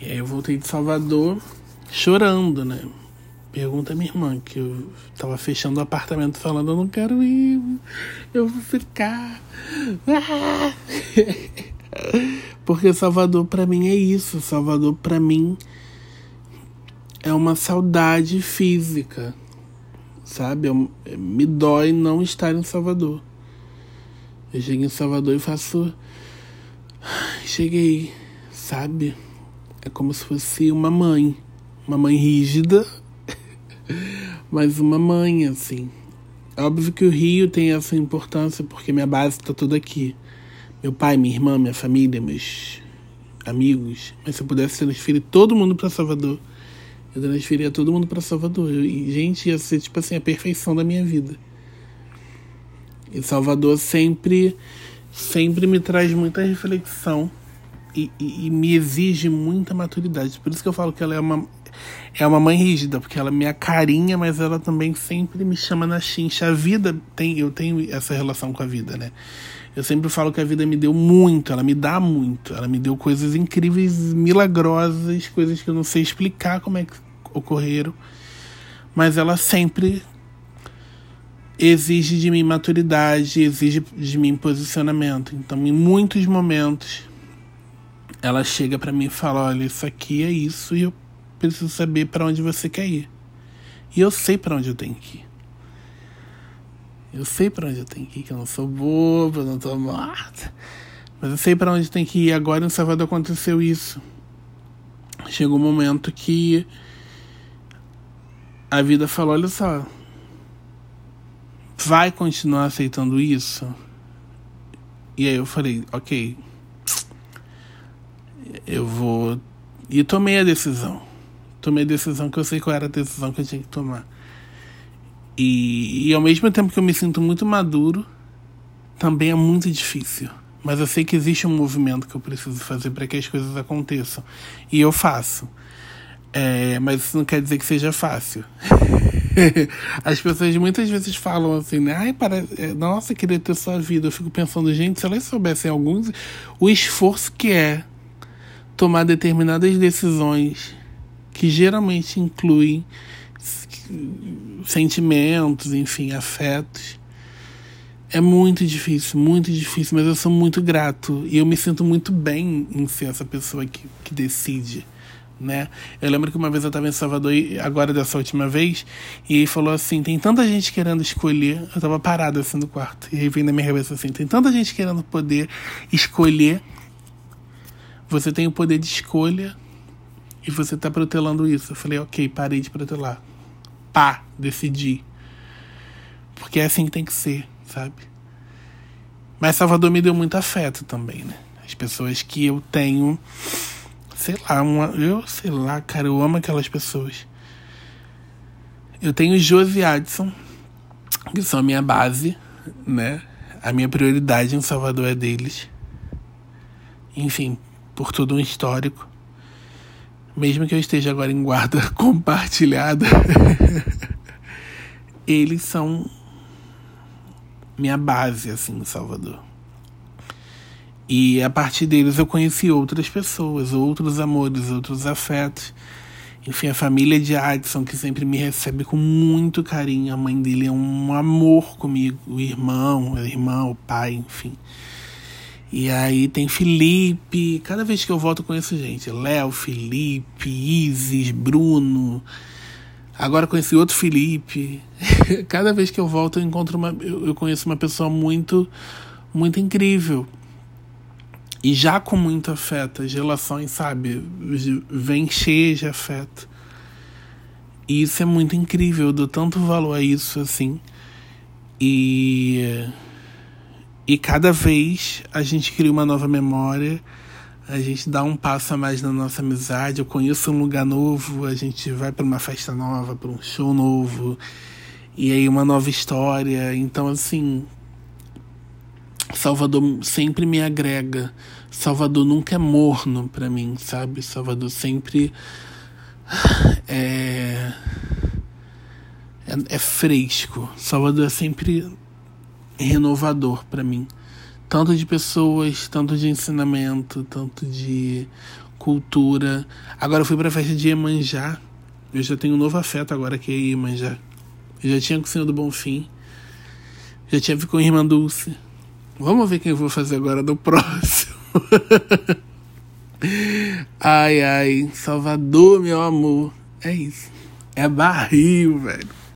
E aí eu voltei de Salvador chorando, né? Pergunta a minha irmã, que eu tava fechando o apartamento falando, eu não quero ir, eu vou ficar. Ah! Porque Salvador para mim é isso, Salvador para mim é uma saudade física, sabe? Eu, me dói não estar em Salvador. Eu chego em Salvador e faço. Cheguei, sabe? É como se fosse uma mãe. Uma mãe rígida, mas uma mãe, assim. Óbvio que o Rio tem essa importância porque minha base está toda aqui. Meu pai, minha irmã, minha família, meus amigos. Mas se eu pudesse transferir todo mundo para Salvador, eu transferia todo mundo para Salvador. E, gente, ia ser tipo assim a perfeição da minha vida. E Salvador sempre, sempre me traz muita reflexão e, e, me exige muita maturidade. Por isso que eu falo que ela é uma, é uma mãe rígida, porque ela me acarinha, mas ela também sempre me chama na chincha. A vida tem, eu tenho essa relação com a vida, né? Eu sempre falo que a vida me deu muito, ela me dá muito. Ela me deu coisas incríveis, milagrosas, coisas que eu não sei explicar como é que ocorreram. Mas ela sempre exige de mim maturidade, exige de mim posicionamento. Então, em muitos momentos, ela chega para mim e fala: Olha, isso aqui é isso e eu preciso saber para onde você quer ir. E eu sei para onde eu tenho que ir. Eu sei para onde eu tenho que ir, que eu não sou bobo, eu não tô morta. Mas eu sei para onde tenho que ir. Agora em Salvador aconteceu isso. Chegou um momento que a vida falou: olha só, vai continuar aceitando isso? E aí eu falei: ok, eu vou. E tomei a decisão. Tomei a decisão que eu sei qual era a decisão que eu tinha que tomar. E, e ao mesmo tempo que eu me sinto muito maduro, também é muito difícil. Mas eu sei que existe um movimento que eu preciso fazer para que as coisas aconteçam. E eu faço. É, mas isso não quer dizer que seja fácil. As pessoas muitas vezes falam assim, né? Ai, para... É, nossa, queria ter sua vida. Eu fico pensando, gente, se elas soubessem alguns, o esforço que é tomar determinadas decisões que geralmente incluem sentimentos, enfim, afetos. É muito difícil, muito difícil, mas eu sou muito grato e eu me sinto muito bem em ser essa pessoa que, que decide né? Eu lembro que uma vez eu estava em Salvador, agora dessa última vez, e ele falou assim: tem tanta gente querendo escolher. Eu estava parado assim no quarto, e aí vem na minha cabeça assim: tem tanta gente querendo poder escolher. Você tem o poder de escolha e você está protelando isso. Eu falei: ok, parei de protelar. Pá, decidi. Porque é assim que tem que ser, sabe? Mas Salvador me deu muito afeto também, né? As pessoas que eu tenho sei lá, uma, eu sei lá, cara, eu amo aquelas pessoas. Eu tenho Josi Adson, que são a minha base, né? A minha prioridade em Salvador é deles. Enfim, por todo um histórico. Mesmo que eu esteja agora em guarda compartilhada, eles são minha base, assim, em Salvador. E a partir deles eu conheci outras pessoas, outros amores, outros afetos. Enfim, a família de Adson, que sempre me recebe com muito carinho. A mãe dele é um amor comigo, o irmão, a irmã, o pai, enfim. E aí tem Felipe. Cada vez que eu volto eu conheço gente. Léo, Felipe, Isis, Bruno. Agora conheci outro Felipe. Cada vez que eu volto eu encontro uma. Eu conheço uma pessoa muito, muito incrível e já com muito afeto, as relações, sabe, vêm cheias de afeto. E isso é muito incrível, eu dou tanto valor a isso, assim. E. E cada vez a gente cria uma nova memória, a gente dá um passo a mais na nossa amizade. Eu conheço um lugar novo, a gente vai para uma festa nova, para um show novo, e aí uma nova história. Então, assim, Salvador sempre me agrega. Salvador nunca é morno para mim, sabe? Salvador sempre é, é, é fresco. Salvador é sempre renovador para mim. Tanto de pessoas, tanto de ensinamento, tanto de cultura. Agora eu fui pra festa de Iemanjá. Eu já tenho um novo afeto agora que é Iemanjá. Eu já tinha com o Senhor do Bonfim. Já tinha com Irmã Dulce. Vamos ver quem eu vou fazer agora do próximo. ai, ai. Salvador, meu amor. É isso. É barril, velho.